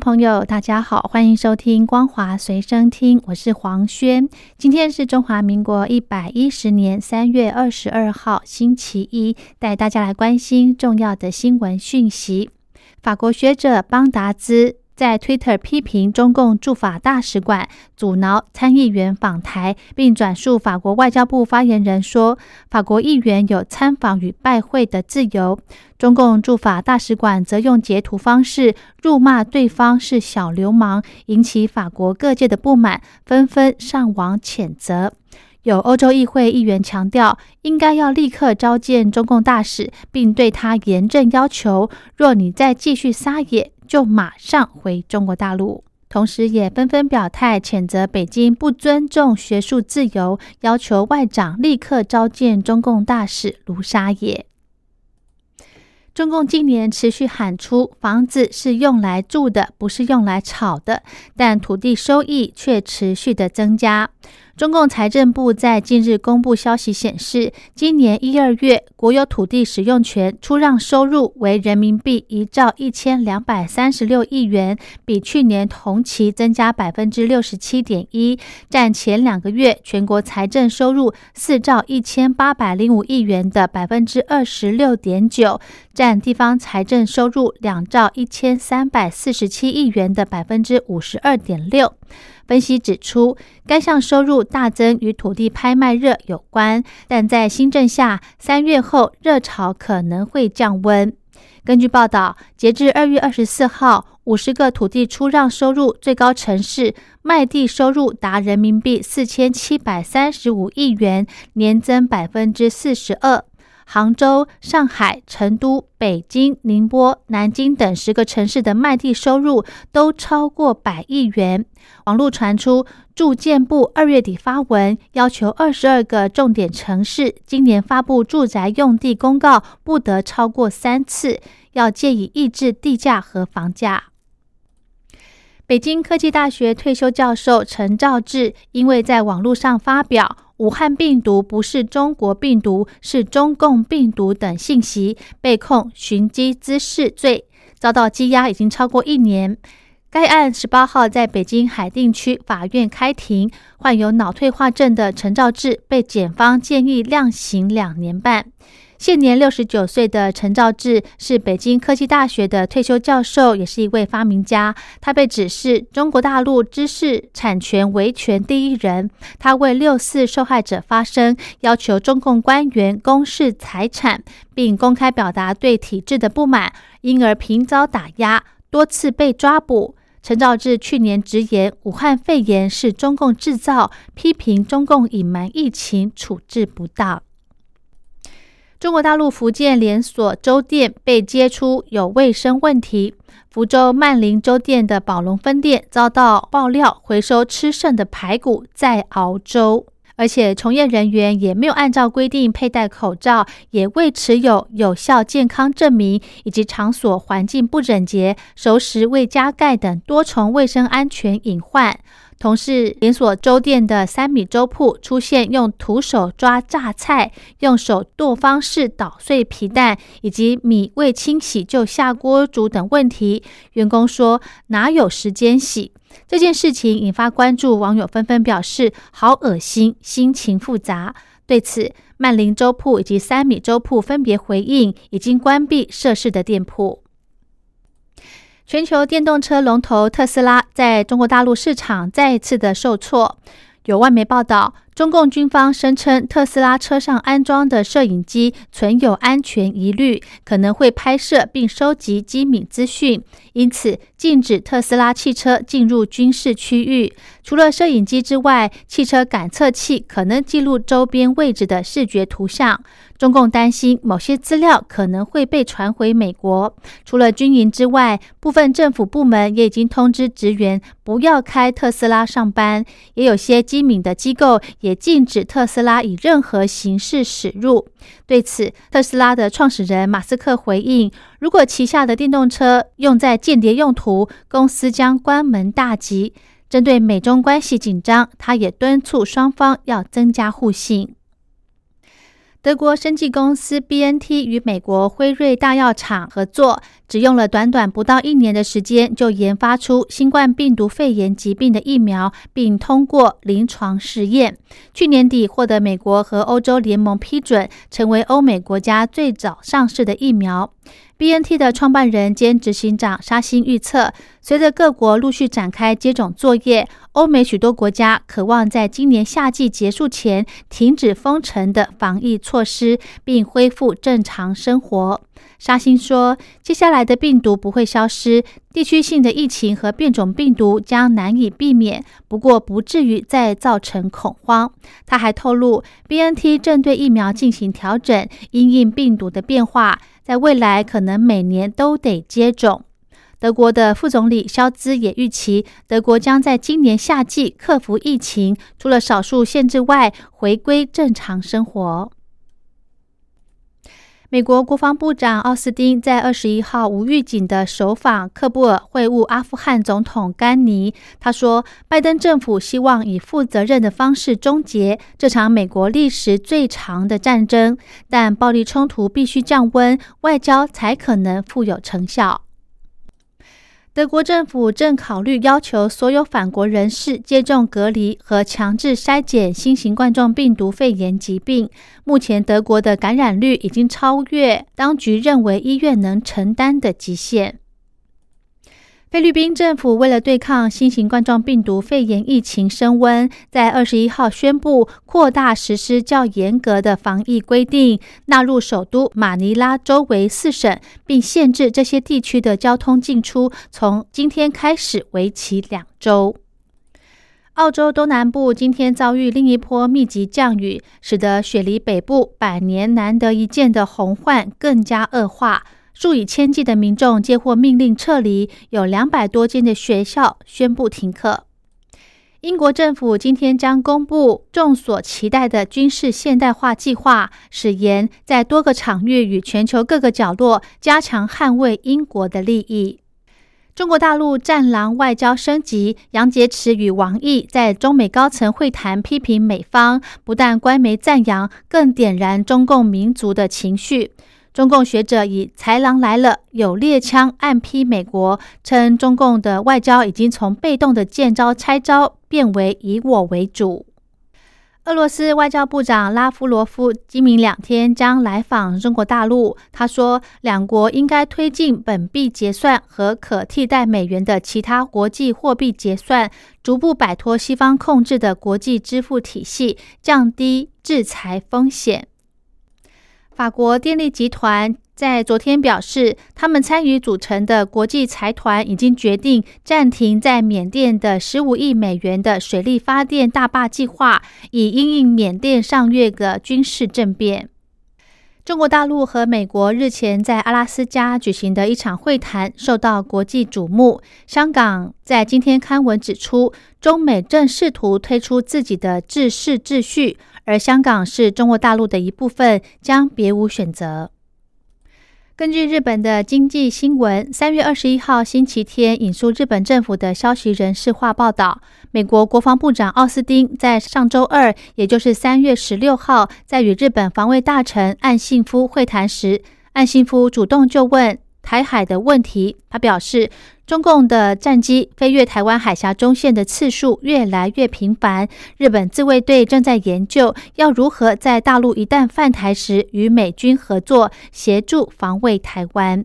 朋友，大家好，欢迎收听《光华随身听》，我是黄轩。今天是中华民国一百一十年三月二十二号，星期一，带大家来关心重要的新闻讯息。法国学者邦达兹。在 Twitter 批评中共驻法大使馆阻挠参议员访台，并转述法国外交部发言人说，法国议员有参访与拜会的自由。中共驻法大使馆则用截图方式辱骂对方是小流氓，引起法国各界的不满，纷纷上网谴责。有欧洲议会议员强调，应该要立刻召见中共大使，并对他严正要求：若你再继续撒野。就马上回中国大陆，同时也纷纷表态谴责北京不尊重学术自由，要求外长立刻召见中共大使卢沙野。中共今年持续喊出，房子是用来住的，不是用来炒的，但土地收益却持续的增加。中共财政部在近日公布消息显示，今年一二月国有土地使用权出让收入为人民币一兆一千两百三十六亿元，比去年同期增加百分之六十七点一，占前两个月全国财政收入四兆一千八百零五亿元的百分之二十六点九，占地方财政收入两兆一千三百四十七亿元的百分之五十二点六。分析指出，该项收入大增与土地拍卖热有关，但在新政下，三月后热潮可能会降温。根据报道，截至二月二十四号，五十个土地出让收入最高城市卖地收入达人民币四千七百三十五亿元，年增百分之四十二。杭州、上海、成都、北京、宁波、南京等十个城市的卖地收入都超过百亿元。网络传出，住建部二月底发文要求二十二个重点城市今年发布住宅用地公告不得超过三次，要借以抑制地价和房价。北京科技大学退休教授陈兆志因为在网络上发表。武汉病毒不是中国病毒，是中共病毒等信息，被控寻机滋事罪，遭到羁押已经超过一年。该案十八号在北京海淀区法院开庭，患有脑退化症的陈兆志被检方建议量刑两年半。现年六十九岁的陈兆志是北京科技大学的退休教授，也是一位发明家。他被指是中国大陆知识产权维权第一人。他为六四受害者发声，要求中共官员公示财产，并公开表达对体制的不满，因而频遭打压，多次被抓捕。陈兆志去年直言武汉肺炎是中共制造，批评中共隐瞒疫情，处置不当。中国大陆福建连锁粥店被揭出有卫生问题，福州曼林粥店的宝龙分店遭到爆料回收吃剩的排骨再熬粥，而且从业人员也没有按照规定佩戴口罩，也未持有有效健康证明，以及场所环境不整洁、熟食未加盖等多重卫生安全隐患。同时连锁粥店的三米粥铺出现用徒手抓榨菜、用手剁方式捣碎皮蛋，以及米未清洗就下锅煮等问题。员工说哪有时间洗？这件事情引发关注，网友纷纷表示好恶心，心情复杂。对此，曼林粥铺以及三米粥铺分别回应，已经关闭涉事的店铺。全球电动车龙头特斯拉在中国大陆市场再次的受挫。有外媒报道，中共军方声称，特斯拉车上安装的摄影机存有安全疑虑，可能会拍摄并收集机敏资讯，因此禁止特斯拉汽车进入军事区域。除了摄影机之外，汽车感测器可能记录周边位置的视觉图像。中共担心某些资料可能会被传回美国。除了军营之外，部分政府部门也已经通知职员不要开特斯拉上班，也有些机敏的机构也禁止特斯拉以任何形式驶入。对此，特斯拉的创始人马斯克回应：“如果旗下的电动车用在间谍用途，公司将关门大吉。”针对美中关系紧张，他也敦促双方要增加互信。德国生技公司 BNT 与美国辉瑞大药厂合作，只用了短短不到一年的时间，就研发出新冠病毒肺炎疾病的疫苗，并通过临床试验。去年底获得美国和欧洲联盟批准，成为欧美国家最早上市的疫苗。BNT 的创办人兼执行长沙欣预测，随着各国陆续展开接种作业，欧美许多国家渴望在今年夏季结束前停止封城的防疫措施，并恢复正常生活。沙欣说：“接下来的病毒不会消失，地区性的疫情和变种病毒将难以避免，不过不至于再造成恐慌。”他还透露，BNT 正对疫苗进行调整，因应病毒的变化。在未来，可能每年都得接种。德国的副总理肖兹也预期，德国将在今年夏季克服疫情，除了少数限制外，回归正常生活。美国国防部长奥斯汀在二十一号无预警的首访喀布尔，会晤阿富汗总统甘尼。他说，拜登政府希望以负责任的方式终结这场美国历史最长的战争，但暴力冲突必须降温，外交才可能富有成效。德国政府正考虑要求所有返国人士接种隔离和强制筛检新型冠状病毒肺炎疾病。目前，德国的感染率已经超越当局认为医院能承担的极限。菲律宾政府为了对抗新型冠状病毒肺炎疫情升温，在二十一号宣布扩大实施较严格的防疫规定，纳入首都马尼拉周围四省，并限制这些地区的交通进出，从今天开始为期两周。澳洲东南部今天遭遇另一波密集降雨，使得雪梨北部百年难得一见的洪患更加恶化。数以千计的民众接获命令撤离，有两百多间的学校宣布停课。英国政府今天将公布众所期待的军事现代化计划，使言在多个场域与全球各个角落加强捍卫英国的利益。中国大陆战狼外交升级，杨洁篪与王毅在中美高层会谈批评美方，不但官媒赞扬，更点燃中共民族的情绪。中共学者以“豺狼来了，有猎枪”暗批美国，称中共的外交已经从被动的见招拆招变为以我为主。俄罗斯外交部长拉夫罗夫今明两天将来访中国大陆。他说，两国应该推进本币结算和可替代美元的其他国际货币结算，逐步摆脱西方控制的国际支付体系，降低制裁风险。法国电力集团在昨天表示，他们参与组成的国际财团已经决定暂停在缅甸的十五亿美元的水力发电大坝计划，以应应缅甸上月的军事政变。中国大陆和美国日前在阿拉斯加举行的一场会谈受到国际瞩目。香港在今天刊文指出，中美正试图推出自己的治世秩序。而香港是中国大陆的一部分，将别无选择。根据日本的经济新闻，三月二十一号星期天引述日本政府的消息人士话报道，美国国防部长奥斯汀在上周二，也就是三月十六号，在与日本防卫大臣岸信夫会谈时，岸信夫主动就问。台海的问题，他表示，中共的战机飞越台湾海峡中线的次数越来越频繁。日本自卫队正在研究要如何在大陆一旦犯台时与美军合作，协助防卫台湾。